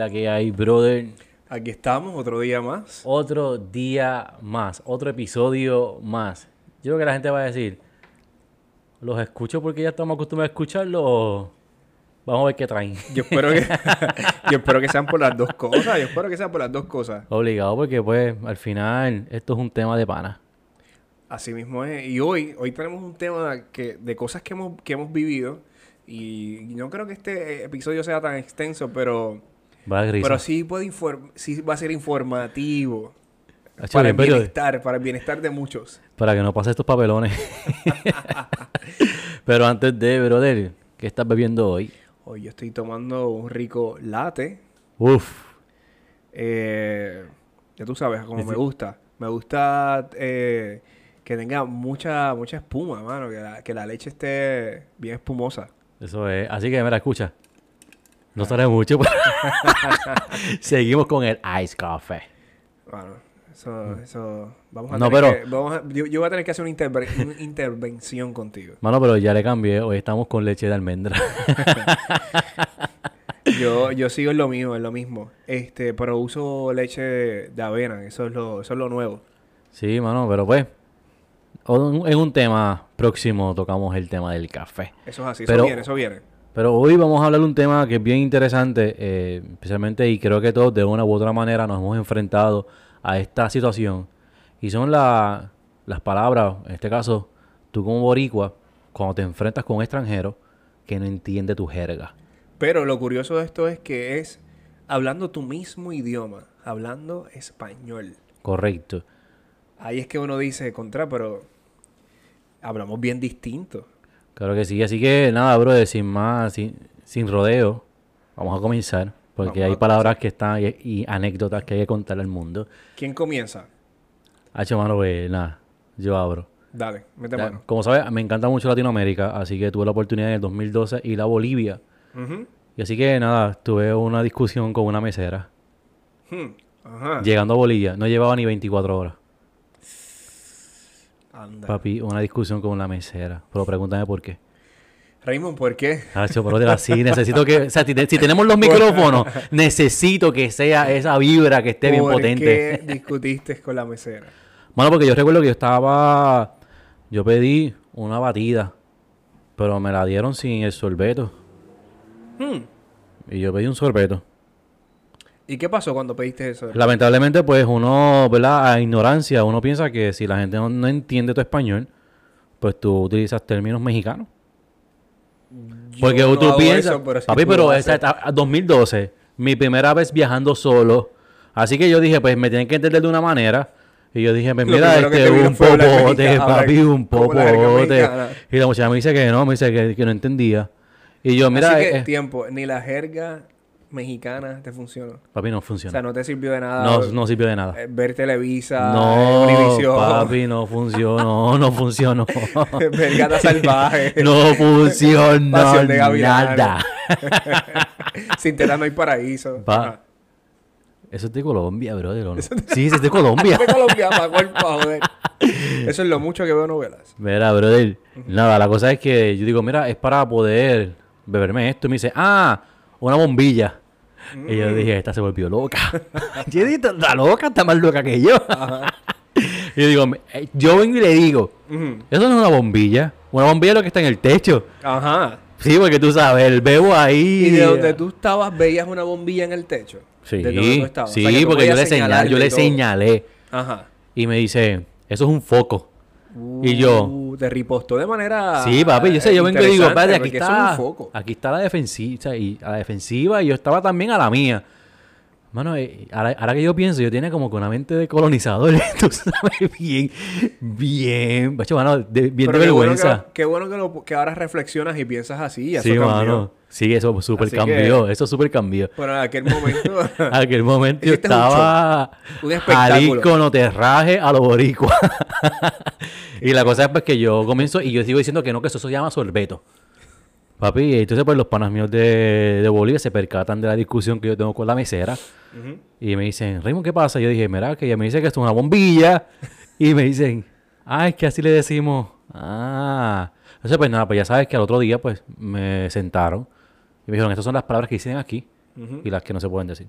la que hay, brother? Aquí estamos, otro día más. Otro día más, otro episodio más. Yo creo que la gente va a decir, ¿los escucho porque ya estamos acostumbrados a escucharlo o vamos a ver qué traen? Yo espero que, yo espero que sean por las dos cosas. Yo espero que sean por las dos cosas. Obligado porque pues al final esto es un tema de pana. Así mismo es. Y hoy, hoy tenemos un tema que, de cosas que hemos, que hemos vivido. Y no creo que este episodio sea tan extenso, pero, Va a pero sí, puede sí va a ser informativo. Para el bienestar, para el bienestar de muchos. Para que no pase estos papelones. pero antes de, brother, ¿qué estás bebiendo hoy? Hoy yo estoy tomando un rico latte. Uf, Eh, ya tú sabes, como Sí. me gusta. Me gusta eh, que tenga mucha mucha espuma, mano. Que la, que la leche esté bien espumosa. eso es. Así que, mira, escucha. No sale mucho. pero- Seguimos con el Ice Coffee. Bueno, eso, eso... Vamos a No, tener pero- que- vamos a- yo, yo voy a tener que hacer una, interve- una intervención contigo. Mano, pero ya le cambié. Hoy estamos con leche de almendra. Yo, yo sigo en lo mío, en lo mismo. Este, pero uso leche de avena. Eso es lo, eso es lo nuevo. sí, mano, pero pues. En un tema próximo tocamos el tema del café. Eso es así. Pero- eso viene, eso viene. Pero hoy vamos a hablar de un tema que es bien interesante, eh, especialmente y creo que todos de una u otra manera nos hemos enfrentado a esta situación. Y son la- las palabras, en este caso, tú como boricua, cuando te enfrentas con un extranjero que no entiende tu jerga. Pero lo curioso de esto es que es hablando tu mismo idioma, hablando español. Correcto. Ahí es que uno dice, contra, pero hablamos bien distinto. Claro que sí. Así que nada, brother, sin más, sin, sin rodeo, vamos a comenzar. Porque Vamos hay palabras que están y, y anécdotas que hay que contarle al mundo. ¿Quién comienza? Hacho, mano, pues nada, yo abro. Dale, mete Ya, mano. Como sabes, me encanta mucho Latinoamérica, así que tuve la oportunidad en el 2012 ir a Bolivia. Ujú. Y así que nada, tuve una discusión con una mesera. Hmm. Ajá. Llegando a Bolivia, no llevaba ni 24 horas. Anda. Papi, una discusión con una mesera. Pero pregúntame por qué. Raymond, ¿por qué? Hacho, pero así, necesito que... O sea, si, te- si tenemos los micrófonos, necesito que sea esa vibra que esté bien ¿Por potente. qué discutiste con la mesera? Bueno, porque yo recuerdo que yo estaba... Yo pedí una batida, pero me la dieron sin el sorbeto. Hmm. Y yo pedí un sorbeto. ¿Y qué pasó cuando pediste eso? Lamentablemente, pues uno, ¿verdad? A ignorancia, uno piensa que si la gente no, no entiende tu español, pues tú utilizas términos mexicanos. Yo Porque no tú piensas, eso, pero sí papi, pero etapa- 2012, mi primera vez viajando solo. Así que yo dije, pues me tienen que entender de una manera. Y yo dije, pues mira, este un popote, papi, un popote. Y la muchacha me dice que no, me dice que, que no entendía. Y yo, mira, Así que, eh, tiempo, ni la jerga mexicana te funcionó. papi, no O funciona. sea, no te sirvió de nada no, no sirvió de nada. eh, ver Televisa, No, Univision, papi, no funcionó, no funcionó. ver Gata Salvaje, no funcionó Pasión de nada. Sin tela no hay paraíso. Pa-. Eso es de Colombia, brother. ¿o no? Sí, eso es de Colombia. De Colombia, pa' cuál, pa' joder. Eso es lo mucho que veo novelas. Mira, brother. Nada, la cosa es que yo digo, mira, es para poder beberme esto. Y me dice, ah, una bombilla. Y Mm. yo dije, esta se volvió loca. yo dije, está loca, está más loca que yo. y yo digo, eh, yo vengo y le digo, eso no es una bombilla. Una bombilla es lo que está en el techo. Ajá. Sí, porque tú sabes, el bebo ahí. Y de donde tú estabas, veías una bombilla en el techo. Sí, De donde tú estabas. O sí, sea, que tú porque yo le, señalé, yo le todo. señalé. Ajá. Y me dice, eso es un foco. Y yo- Uh, te ripostó de manera. Sí, papi, yo sé, yo vengo y digo, padre, aquí eso es está, un foco. aquí está la defensiva, y a la defensiva y yo estaba también a la mía. Mano, eh, ahora, ahora que yo pienso, yo tenía como que una mente de colonizador, tú sabes, bien, bien, macho, mano, de- bien Pero de qué bueno que vergüenza. lo- Qué bueno que, lo- que ahora reflexionas y piensas así. Eso sí, cambió. mano, sí, eso súper cambió, eso súper cambió. Pero en aquel momento. En aquel momento yo un estaba un espectáculo. Jalisco, terraje a lo boricua. y la cosa es pues que yo comienzo y yo sigo diciendo que no, que eso se llama sorbeto. Papi, y entonces pues los panas míos de, de Bolivia se percatan de la discusión que yo tengo con la mesera. Y me dicen, Raymond, ¿qué pasa? Yo dije, mira, que ella me dice que esto es una bombilla. y me dicen, ah, es que así le decimos. Ah. Entonces, pues nada, pues ya sabes que al otro día, pues, me sentaron. Y me dijeron, estas son las palabras que dicen aquí. Ujú. y las que no se pueden decir.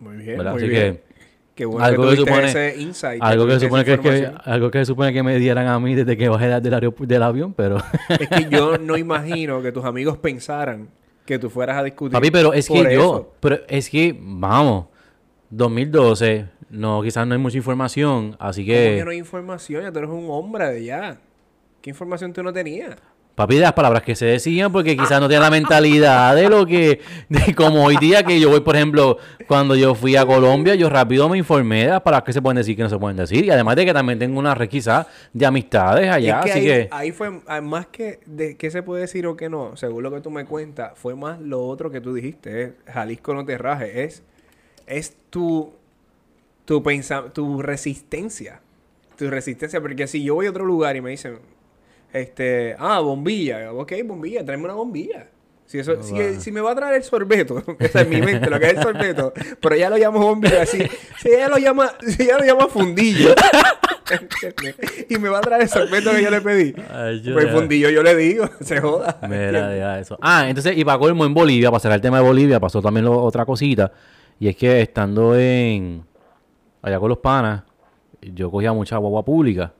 Muy bien, ¿verdad? muy Así bien. que Qué bueno algo que que supone- ese insight. algo que supone que, que algo que se supone que me dieran a mí desde que bajé del, del avión, pero Es que yo no imagino que tus amigos pensaran que tú fueras a discutir. papi, pero es que por yo, eso. pero es que vamos, 2012, no quizás no hay mucha información, así ¿Cómo que que no hay información? Ya tú eres un hombre de ya. ¿Qué información tú no tenías? Papi de las palabras que se decían porque quizás no tienen la mentalidad de lo que de como hoy día que yo voy, por ejemplo, cuando yo fui a Colombia, yo rápido me informé de las palabras que se pueden decir que no se pueden decir y además de que también tengo una red quizás de amistades allá, es que así ahí, que ahí fue, ah, más que de qué se puede decir o qué no, según lo que tú me cuentas, fue más lo otro que tú dijiste, es Jalisco no te raje, es, es tu, tu, pensa- tu resistencia, tu resistencia, porque si yo voy a otro lugar y me dicen, este, ah, bombilla, ok, bombilla, tráeme una bombilla. Si, eso, si, si me va a traer el sorbeto, esa es mi mente, lo que es el sorbeto, pero ella lo llama bombilla, si, si ella lo llama, si ella lo llama fundillo, y me va a traer el sorbeto que yo le pedí, Ay, yo- pues fundillo yo le digo, se joda. Mira, deja eso. Ah, entonces, y para colmo en Bolivia, para cerrar el tema de Bolivia, pasó también lo- otra cosita. Y es que estando en allá con los panas, yo cogía mucha guagua pública.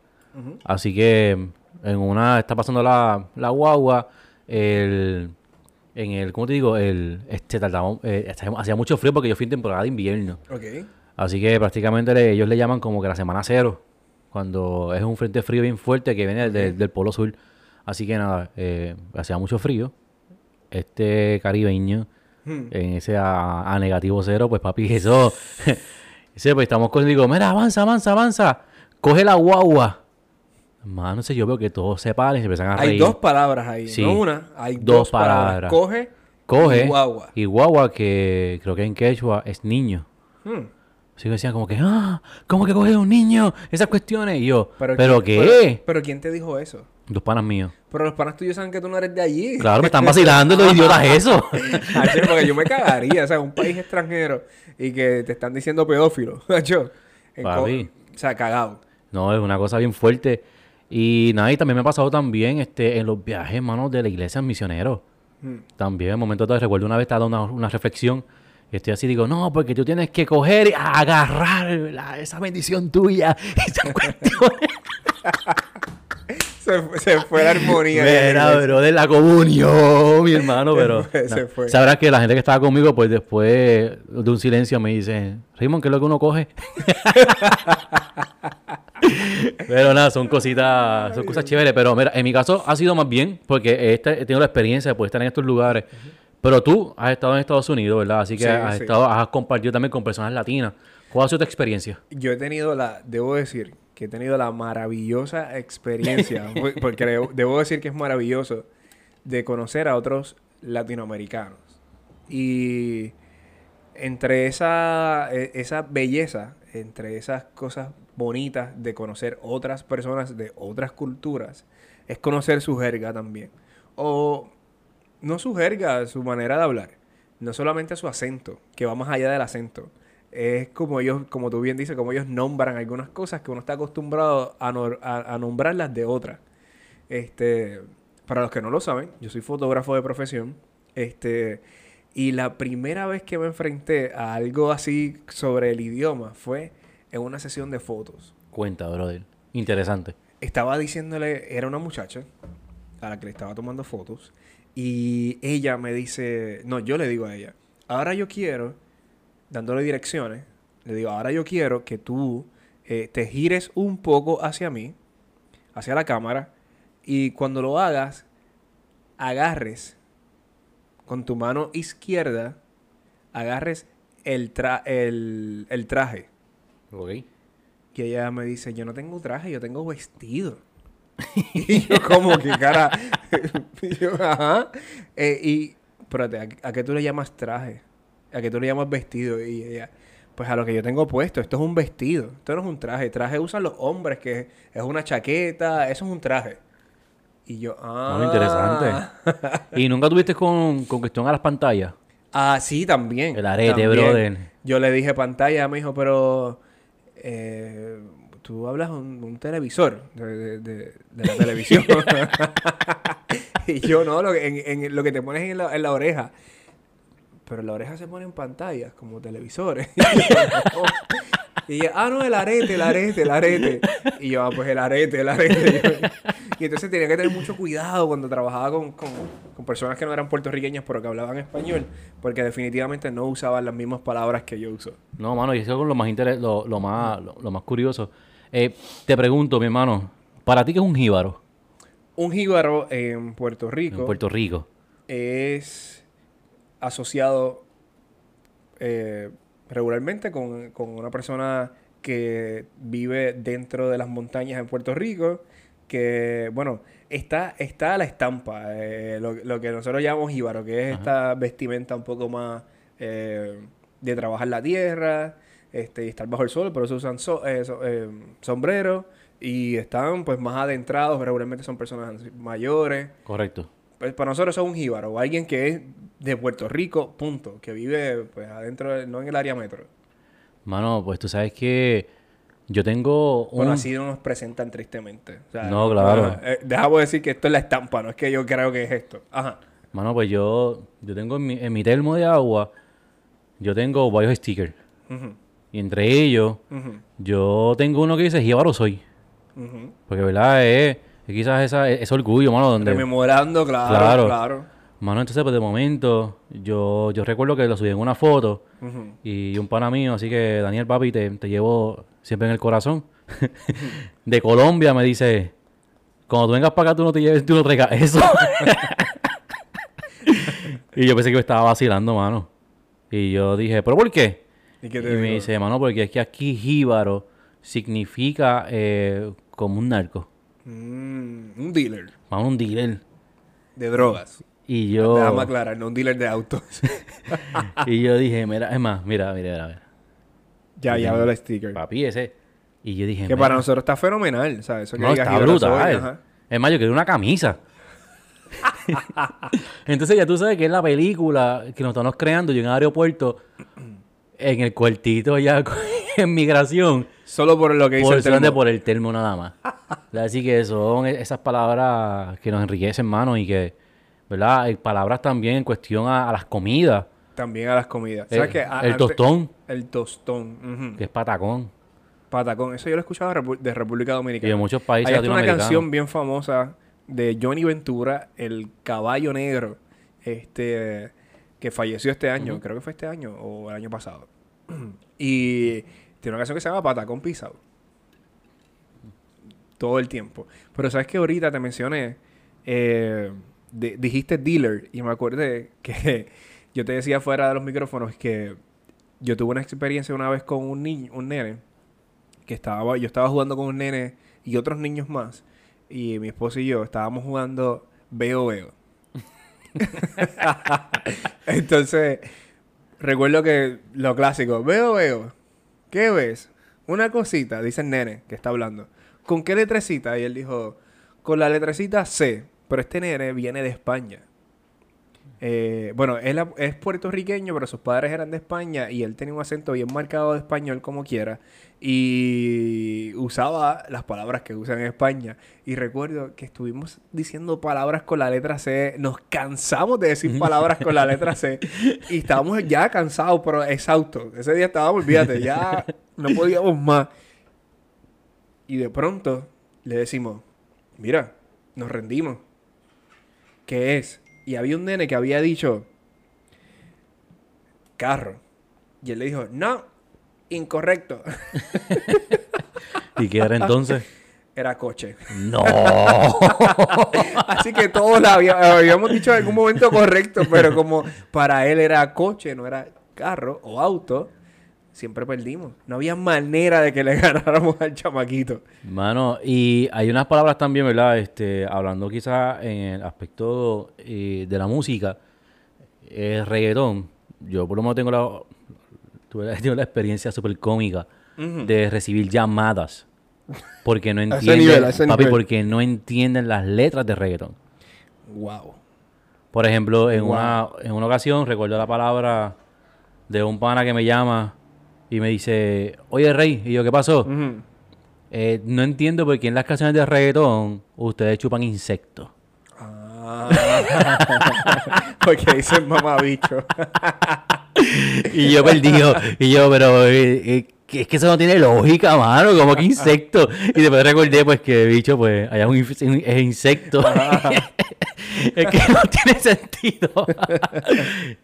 Así que en una está pasando la, la guagua, el, en el, ¿cómo te digo? El, este, tardamos, eh, hacía- mucho frío porque yo fui en temporada de invierno. Ok. Así que prácticamente le- ellos le llaman como que la semana cero, cuando es un frente frío bien fuerte que viene del, del polo sur. Así que nada, eh, hacía mucho frío. Este caribeño, Hmm. en ese a, a negativo cero, pues papi, eso. ese, pues estamos con, digo, mira, avanza, avanza, avanza. Coge la guagua. Mano, no sé, yo veo que todos se paran y se empiezan a reír. Hay dos palabras ahí, Sí. no una, hay dos, Dos palabras. palabras. Coge, Coge. y guagua. Y guagua, que creo que en quechua es niño. Hmm. Así que decían como que, ah, ¿cómo que coge un niño? Esas cuestiones. Y yo, ¿pero, ¿quién- qué? Pero, pero ¿quién te dijo eso? Dos panas míos. Pero los panas tuyos saben que tú no eres de allí. Claro, me están vacilando los idiotas eso. Porque yo me cagaría, o sea, un país extranjero y que te están diciendo pedófilo. En co- Papi. O sea, cagado. No, es una cosa bien fuerte. Y nada, y también me ha pasado también este, en los viajes, hermano, de la iglesia misioneros. Hmm. También, en momentos de recuerdo una vez estaba dando una, una reflexión. Y estoy así, digo, no, porque tú tienes que coger y agarrar la- esa bendición tuya. Esa cuestión. Se, fue- se fue la armonía. Mira, bro, de la comunión, mi hermano, pero... fue, se fue. Sabrás que la gente que estaba conmigo, pues después de un silencio me dice, Raymond, ¿qué es lo que uno coge? pero nada, son cositas, son cosas chéveres. Pero mira, en mi caso ha sido más bien, porque he, esta- he tenido la experiencia de poder estar en estos lugares. Pero tú has estado en Estados Unidos, ¿verdad? Así que Sí, has, sí. estado, has compartido también con personas latinas. ¿Cuál ha sido tu experiencia? Yo he tenido la, debo decir, que he tenido la maravillosa experiencia, por- porque debo, debo decir que es maravilloso, de conocer a otros latinoamericanos. Y entre esa, e- esa belleza, entre esas cosas bonitas de conocer otras personas de otras culturas, es conocer su jerga también. O no su jerga, su manera de hablar. No solamente su acento, que va más allá del acento. Es como ellos, como tú bien dices, como ellos nombran algunas cosas que uno está acostumbrado a, a nombrarlas de otras. Este, para los que no lo saben, yo soy fotógrafo de profesión. Este, y la primera vez que me enfrenté a algo así sobre el idioma fue en una sesión de fotos. Cuenta, brother. Interesante. Estaba diciéndole, era una muchacha a la que le estaba tomando fotos. Y ella me dice, no, yo le digo a ella, ahora yo quiero, dándole direcciones, le digo, ahora yo quiero que tú eh, te gires un poco hacia mí, hacia la cámara, y cuando lo hagas, agarres con tu mano izquierda, agarres el, tra- el, el traje. Ok. Que ella me dice, yo no tengo traje, yo tengo vestido. y yo como que cara... y yo, ajá. Eh, y, espérate, ¿a, a qué tú le llamas traje? ¿A qué tú le llamas vestido? Y ella, pues a lo que yo tengo puesto, esto es un vestido, esto no es un traje. Traje usan los hombres, que es una chaqueta, eso es un traje. Y yo, ah... Muy interesante. ¿Y nunca tuviste con, con cuestión a las pantallas? Ah, sí, también. El arete, también. brother. Yo le dije pantalla, me dijo, pero eh, tú hablas un, televisor de, la televisión. y yo no, lo que, en, en lo que te pones en la, en la oreja. pero la oreja se pone en pantallas como televisores. y ella, ah, no, el arete, el arete, el arete. Y yo, ah, pues el arete, el arete. Y entonces tenía que tener mucho cuidado cuando trabajaba con, con, con personas que no eran puertorriqueñas, pero que hablaban español, porque definitivamente no usaban las mismas palabras que yo uso. No, mano, y eso es lo más, interes- lo, lo más, lo, lo más curioso. Eh, te pregunto, mi hermano, ¿para ti qué es un jíbaro Un jíbaro en Puerto Rico en Puerto Rico? es asociado eh, regularmente con, con una persona que vive dentro de las montañas en Puerto Rico, que, bueno, está, está la estampa, eh, lo, lo que nosotros llamamos jíbaro, que es Ajá. esta vestimenta un poco más eh, de trabajar la tierra, este, y estar bajo el sol, por eso usan so- eh, so- eh, sombrero, y están pues más adentrados, regularmente son personas mayores, Correcto. pues para nosotros eso es un jíbaro, o alguien que es de Puerto Rico, punto, que vive pues adentro, de- no en el área metro. Mano, pues tú sabes que yo tengo un... Bueno, así no nos presentan tristemente. O sea, No, claro. ajá, eh, dejamos decir que esto es la estampa, no es que yo creo que es esto. Ajá. Mano, pues yo, yo tengo en mi, en mi termo de agua, yo tengo varios stickers. Y entre ellos, yo tengo uno que dice jíbaro soy. ujú. Porque, ¿verdad? Es, es quizás esa, ese orgullo, mano, donde... Rememorando, claro, Claro. claro. Mano, entonces, pues de momento, yo, yo recuerdo que lo subí en una foto y un pana mío, así que Daniel Papi, te, te llevo siempre en el corazón. de Colombia me dice, cuando tú vengas para acá, tú no te lleves, tú no traigas eso. y yo pensé que me estaba vacilando, mano. Y yo dije, ¿pero por qué? ¿Y qué Y te me dice, mano, porque es que aquí jíbaro significa eh, como un narco. Mm, un dealer Mano, un dealer. de drogas. Y yo... Déjame aclarar, no un dealer de autos. Y yo dije, mira, es más, mira, mira, mira, mira. Ya, ya veo el sticker. Papi, ese. Y yo dije, Que para nosotros está fenomenal, ¿sabes? Eso que no, está brutal. Es más, yo quería una camisa. Entonces ya tú sabes que es la película que nos estamos creando yo en el aeropuerto, en el cuartito ya en migración, Solo por lo que dice por, el termo. por el termo nada más. Así que son e- esas palabras que nos enriquecen, mano, y que, ¿verdad? Hay palabras también en cuestión a, a las comidas. También a las comidas. Eh, ¿Sabes qué? A- el antes- tostón, El tostón. que es patacón. Patacón. Eso yo lo he escuchado de, de República Y Dominicana. en muchos países Hay una canción bien famosa de Johnny Ventura, El Caballo Negro, este que falleció este año, creo que fue este año o el año pasado. y tiene una canción que se llama Patacón Pisado. Todo el tiempo. Pero sabes que ahorita te mencioné, eh, di- dijiste dealer y me acordé que yo te decía fuera de los micrófonos que yo tuve una experiencia una vez con un niño, un nene, que estaba, yo estaba jugando con un nene y otros niños más. Y mi esposo y yo estábamos jugando Veo Veo. Entonces, recuerdo que lo clásico, Veo Veo, ¿qué ves? Una cosita, dice el nene que está hablando. ¿Con qué letrecita? Y él dijo, con la letrecita C. Pero este nene viene de España. Eh, bueno, él es puertorriqueño, pero sus padres eran de España y él tenía un acento bien marcado de español como quiera y usaba las palabras que usan en España. Y recuerdo que estuvimos diciendo palabras con la letra C, nos cansamos de decir palabras con la letra C y estábamos ya cansados, pero exhaustos. Ese día estábamos, olvídate, ya no podíamos más. Y de pronto le decimos, mira, nos rendimos. ¿Qué es? Y había un nene que había dicho carro. Y él le dijo, no, incorrecto. ¿Y qué era entonces? Era coche. ¡No! Así que todos la había- habíamos dicho en algún momento correcto, pero como para él era coche, no era carro o auto, siempre perdimos. No había manera de que le ganáramos al chamaquito. Mano, y hay unas palabras también, ¿verdad? Este, hablando quizás en el aspecto eh, de la música, el reggaetón. Yo por lo menos tengo la, tuve la, tengo la experiencia súper cómica de recibir llamadas. Porque no entienden, nivel, papi, nivel. porque no entienden las letras de reggaetón. Wow. Por ejemplo, en, Wow. una, en una ocasión recuerdo la palabra de un pana que me llama y me dice, oye Rey, y yo, ¿qué pasó? Eh, no entiendo por qué en las canciones de reggaetón ustedes chupan insectos. Ah, Ah. Porque dicen mamabicho. y yo perdido. Y yo, pero eh, eh, es que eso no tiene lógica, mano. Como que insecto. Y después recordé, pues, que bicho, pues, allá un, es insecto. es que no tiene sentido.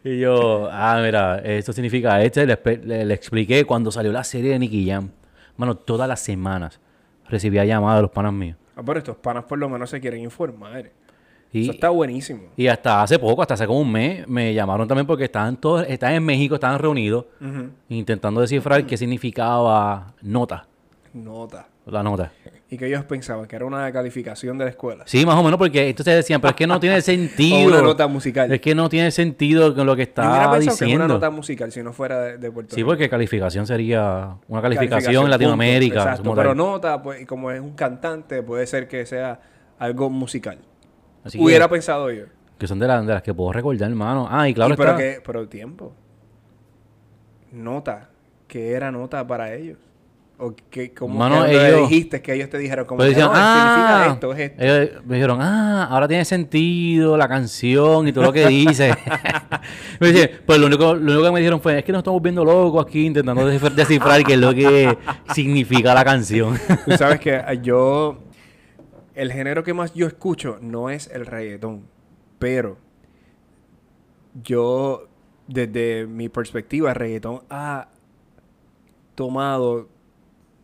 y yo, ah, mira, esto significa esto. Le, le- le expliqué cuando salió la serie de Nicky Jam. Mano, todas las semanas recibía llamadas de los panas míos. Ah, pero estos panas por lo menos se quieren informar. Y, Eso está buenísimo. y hasta hace poco, hasta hace como un mes, me llamaron también porque estaban todos, estaban en México, estaban reunidos, intentando descifrar qué significaba nota, Nota. la nota. Y que ellos pensaban que era una calificación de la escuela. Sí, más o menos, porque entonces decían, pero es que no tiene sentido. O una nota musical. Es que no tiene sentido con lo que Yo hubiera está pensado que es una diciendo. nota musical si no fuera de, de Puerto Sí, Rico. porque calificación sería una calificación, Calificación, en Latinoamérica. punto. Exacto, pero tal. nota, pues, como es un cantante, puede ser que sea algo musical. Así que- Hubiera pensado yo. que son de, las- de las que puedo recordar, hermano. Ah, y claro Y pero, está. que, pero tiempo. Nota. ¿Qué era nota para ellos? O que, como Mano, que le ellos- dijiste que ellos te dijeron como Pues que, decían, no, significa ah, esto, es esto. ellos me dijeron, ah, ahora tiene sentido la canción y todo lo que dice. me pues lo único, lo único que me dijeron fue, es que nos estamos viendo locos aquí intentando descifrar, qué es lo que significa la canción. Tú sabes que yo... El género que más yo escucho no es el reggaetón. Pero... Yo... Desde mi perspectiva, el reggaetón ha tomado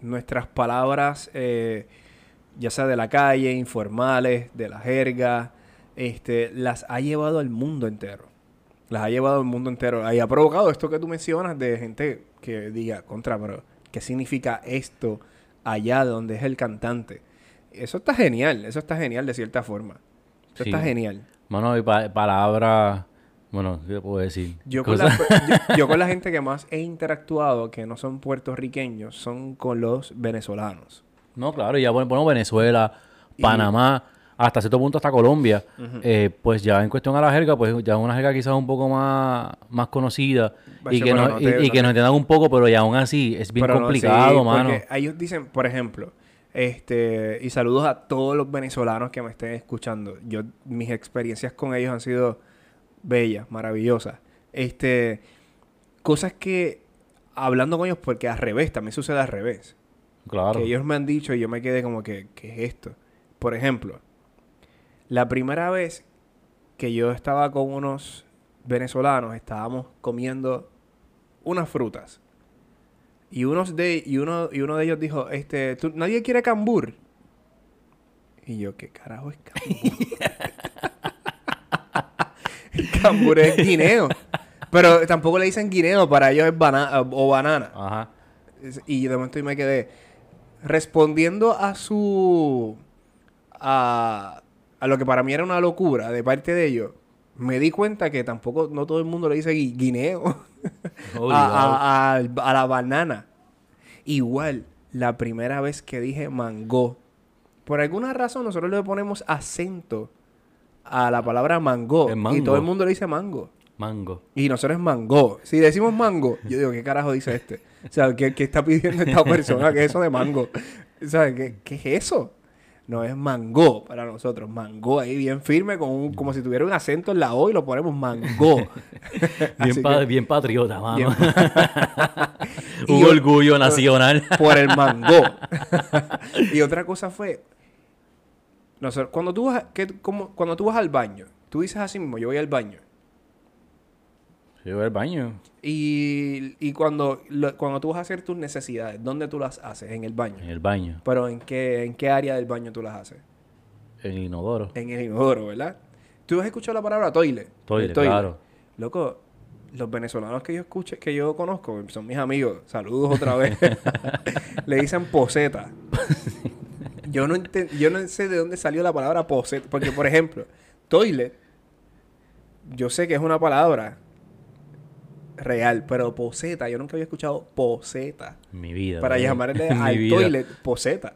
nuestras palabras, eh, ya sea de la calle, informales, de la jerga, este, las ha llevado al mundo entero. Las ha llevado al mundo entero. Y ha provocado esto que tú mencionas de gente que diga, contra, pero ¿qué significa esto allá donde es el cantante? Eso está genial, eso está genial de cierta forma. Eso Sí. está genial. Mano, y pa- palabras, bueno, ¿qué puedo decir? Yo con, la, yo, yo con la gente que más he interactuado, que no son puertorriqueños, son con los venezolanos. No, claro, ya bueno, bueno, Venezuela, Y- Panamá, hasta cierto punto hasta Colombia, eh, pues ya en cuestión a la jerga, pues ya una jerga quizás un poco más, más conocida y Sí, que, no, no y, te- y no que nos entiendan un poco, pero ya aún así es bien Pero no, complicado, sí, mano. Porque ellos dicen, por ejemplo, este, y saludos a todos los venezolanos que me estén escuchando. Yo, mis experiencias con ellos han sido bellas, maravillosas. Este, cosas que, hablando con ellos, porque al revés, también sucede al revés. Claro. Que ellos me han dicho y yo me quedé como que, ¿qué es esto? Por ejemplo, la primera vez que yo estaba con unos venezolanos, estábamos comiendo unas frutas. Y, unos de, y, uno, y uno de ellos dijo, este, ¿tú- ¿nadie quiere cambur? Y yo, ¿qué carajo es cambur? cambur es guineo. Pero tampoco le dicen guineo, para ellos es banana o banana. Ajá. Y de momento yo me quedé respondiendo a su a, a lo que para mí era una locura de parte de ellos. Me di cuenta que tampoco no todo el mundo le dice gui- guineo a, a- a- a la banana. Igual, la primera vez que dije mango, por alguna razón nosotros le ponemos acento a la palabra mango, y todo el mundo le dice mango. Mango. Y nosotros es mango. Si decimos mango, yo digo, ¿qué carajo dice este? O sea, ¿qué, qué está pidiendo esta persona? ¿Qué es eso de mango? ¿Sabes? ¿Qué, qué es eso? No es mango para nosotros. Mango ahí bien firme, con un- como si tuviera un acento en la O y lo ponemos mango. Bien, Así pa- que, bien patriota, mano. bien- un orgullo nacional. por el mango. y otra cosa fue, nosotros, cuando tú vas, a- que- como- cuando tú vas al baño, tú dices así mismo, yo voy al baño. Yo voy al baño. Y, y cuando, lo- cuando tú vas a hacer tus necesidades, ¿dónde tú las haces? En el baño. En el baño. Pero ¿en qué, ¿en qué área del baño tú las haces? En el inodoro. En el inodoro, ¿verdad? ¿Tú has escuchado la palabra toilet? Toilet, El claro. Loco, los venezolanos que yo escuché, que yo conozco, son mis amigos. Saludos otra vez. Le dicen poseta. yo, no yo no sé de dónde salió la palabra poseta. Porque, por ejemplo, toilet, yo sé que es una palabra real, pero poseta, yo nunca había escuchado poseta. Mi vida. Para bro. llamarle al vida. toilet poseta.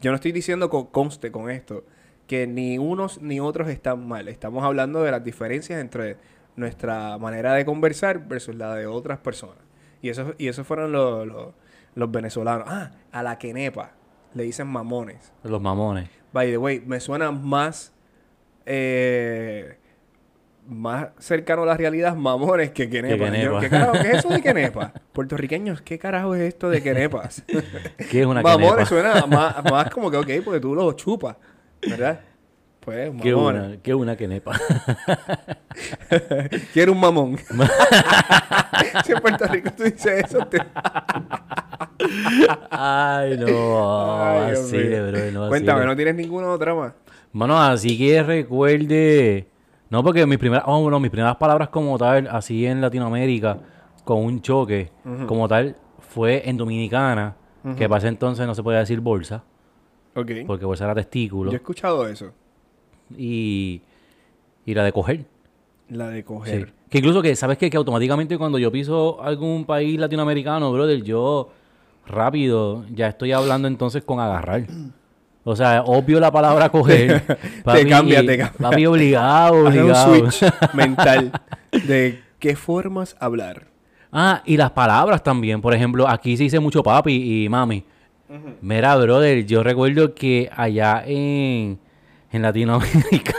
Yo no estoy diciendo con conste con esto que ni unos ni otros están mal. Estamos hablando de las diferencias entre nuestra manera de conversar versus la de otras personas. Y eso, y esos fueron los, los, los venezolanos. Ah, a la quenepa le dicen mamones. Los mamones. By the way, me suena más eh, más cercano a la realidad mamones que quenepas. Que quenepa. Yo, ¿Qué carajo qué es eso de quenepas? Puertorriqueños, ¿qué carajo es esto de quenepas? ¿Qué es una mamones quenepa? suena más, más como que, ok, porque tú los chupas, ¿verdad? Pues, ¿Qué es mamones. una, qué es una quenepa? Quiero un mamón. si en Puerto Rico tú dices eso, te... Ay, no. Ay, así de bro, no Cuéntame. ¿no tienes ninguna otra más? Mano, así que recuerde. No, porque mis primeras, oh, bueno, mis primeras palabras como tal, así en Latinoamérica, con un choque, como tal, fue en Dominicana, que para ese entonces no se podía decir bolsa, porque bolsa era testículo, Yo he escuchado eso. Y, y la de coger. La de Sí. coger. Que incluso que, ¿sabes qué? Que automáticamente cuando yo piso algún país latinoamericano, brother, yo rápido ya estoy hablando entonces con agarrar. O sea, obvio la palabra coger. Te cambia, te cambia. Papi, obligado, Haz un obligado. switch mental de qué formas hablar. Ah, y las palabras también. Por ejemplo, aquí se dice mucho papi y mami. Mira, brother, yo recuerdo que allá en, en Latinoamérica,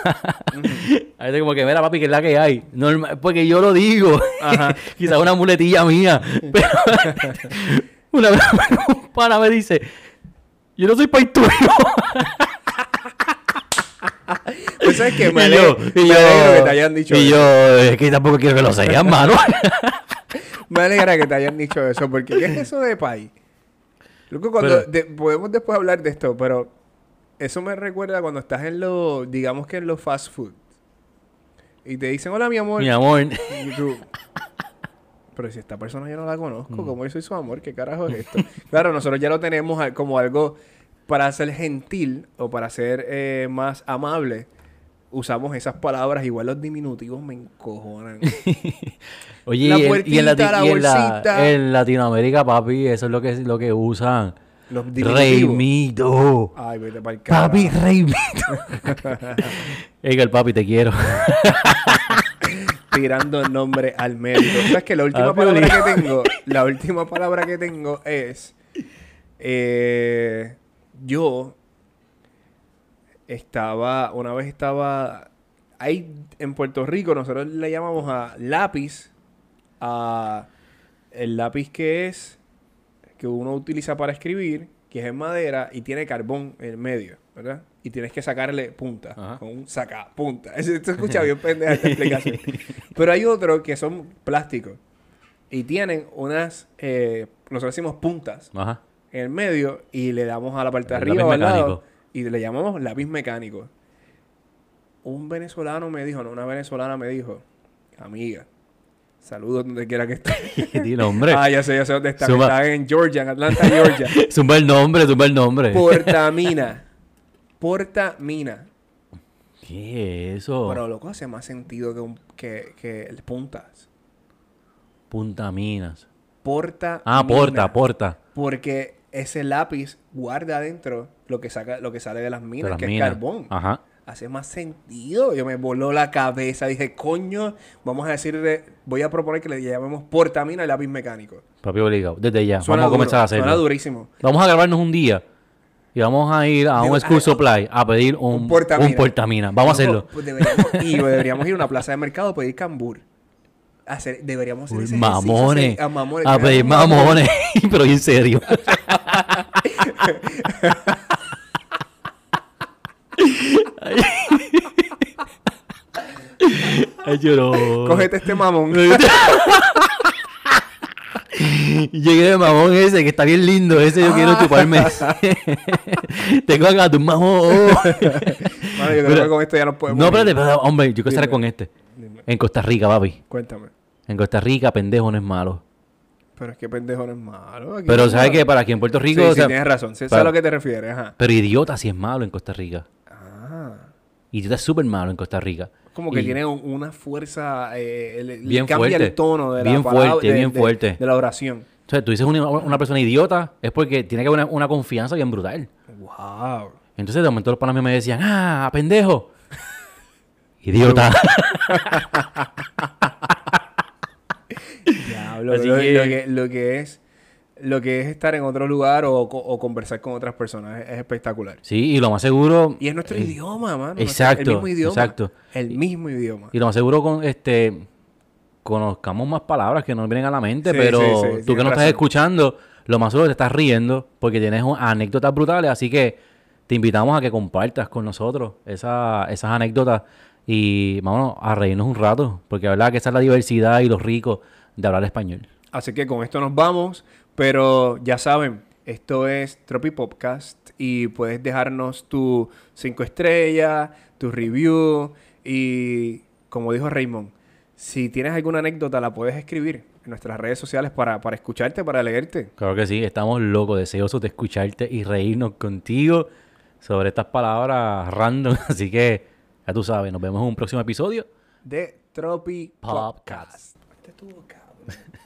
a veces como que, mira, papi, que es la que hay. Normal, porque yo lo digo. Quizás una muletilla mía. Pero una vez un pana me dice, yo no soy país tuyo. Pues sabes que me y alegro, yo, y me yo, alegro que te hayan dicho y eso. yo, es que tampoco quiero que lo sean, mano. Me alegra que te hayan dicho eso, porque ¿qué es eso de país? Loco, cuando Pero- de- podemos después hablar de esto, pero eso me recuerda cuando estás en los, digamos que en los fast food. Y te dicen, hola mi amor. Mi amor. Y tú, pero si esta persona yo no la conozco, ¿cómo yo soy su amor? ¿Qué carajo es esto? claro, nosotros ya lo tenemos como algo para ser gentil o para ser eh, más amable. Usamos esas palabras, igual los diminutivos me encojonan. Oye, La y, en- y en, puertita, Lati- la y en la- en Latinoamérica, papi, eso es lo que, lo que usan. Los. Reymito. Ay, vete para el Papi, Reymito. es que el papi te quiero. tirando el nombre al mérito. ¿Sabes que La última Ah, palabra que tengo, la última palabra que tengo es eh, yo estaba, una vez estaba ahí en Puerto Rico, nosotros le llamamos a lápiz, a el lápiz que es que uno utiliza para escribir, que es en madera y tiene carbón en el medio, ¿verdad? Y tienes que sacarle punta, Ajá. con un sacapunta. Eso se escucha bien pendeja esta explicación. Pero hay otros que son plásticos y tienen unas, eh, nosotros decimos puntas Ajá. en el medio y le damos a la parte de arriba o al lado y le llamamos lápiz mecánico. Un venezolano me dijo, no, una venezolana me dijo, amiga, saludos donde quiera que estés. Dile, hombre. Ah, ya sé, ya sé dónde. Suma- Están en Georgia, en Atlanta, Georgia. Zumba el nombre, zumba el nombre. Portamina. Portamina. ¿Qué es eso? Pero loco hace más sentido que, un, que, que el puntas. Punta Minas. Porta. Ah, porta, porta. Porque ese lápiz guarda adentro lo que saca, lo que sale de las minas, De las que minas. es carbón. Ajá. Hace más sentido. Yo me voló la cabeza. Dije, coño, vamos a decirle, voy a proponer que le llamemos portamina al lápiz mecánico. Papi obligado. Desde ya. Suena vamos a duro, comenzar a Suena hacerlo. durísimo. Vamos a grabarnos un día. Y vamos a ir a Digo, un school ah, supply a pedir un, un portamina. un portamina. Vamos a hacerlo. Pues deberíamos, y deberíamos ir a una plaza de mercado a pedir cambur. Hacer, deberíamos hacer Uy, ese mamones. a mamones. A pedir mamón. mamones. Pero en serio. Ay, no. Cógete este mamón. Llegué de mamón ese, que está bien lindo. Ese yo quiero chuparme. Tengo acá tu mamón. Yo que con esto ya no podemos. No, espérate, hombre, yo quiero estar con este. Dime, En Costa Rica, papi. Cuéntame. En Costa Rica, pendejo no es malo. Pero es que pendejo no es malo. aquí Pero no ¿sabes qué? Para aquí en Puerto Rico, Sí, o sí, sea, tienes razón. Sé, sé para- a lo que te refieres. Ajá. pero idiota sí es malo en Costa Rica. Ah. Idiota es súper malo en Costa Rica. Como que Y- tiene un- una fuerza. Eh, le- Bien cambia fuerte. el tono de la Bien palabra- fuerte, de- bien de- fuerte. De la oración. O sea, tú dices una, una persona idiota, es porque tiene que haber una, una confianza bien brutal. Wow. Entonces, de momento los panas me decían, ah, pendejo. Idiota. Diablo, Así lo, que- lo que, lo que es lo que es estar en otro lugar o, co- o conversar con otras personas. Es, es espectacular. Sí, y lo más seguro... Y es nuestro eh, idioma, mano. exacto, El mismo idioma. exacto. El mismo idioma. Y lo más seguro con este conozcamos más palabras que nos vienen a la mente, Sí, pero sí, sí, tú que no estás escuchando, lo más seguro te estás riendo porque tienes anécdotas brutales, así que te invitamos a que compartas con nosotros esa- esas anécdotas y vámonos a reírnos un rato, porque la verdad que esa es la diversidad y lo rico de hablar español. Así que con esto nos vamos, pero ya saben, esto es Tropi Podcast y puedes dejarnos tu cinco estrellas, tu review y como dijo Raymond, si tienes alguna anécdota la puedes escribir en nuestras redes sociales para, para escucharte, para leerte. Claro que sí, estamos locos, deseosos de escucharte y reírnos contigo sobre estas palabras random, así que ya tú sabes, nos vemos en un próximo episodio. De Tropi Podcast. Podcast. Este cabrón.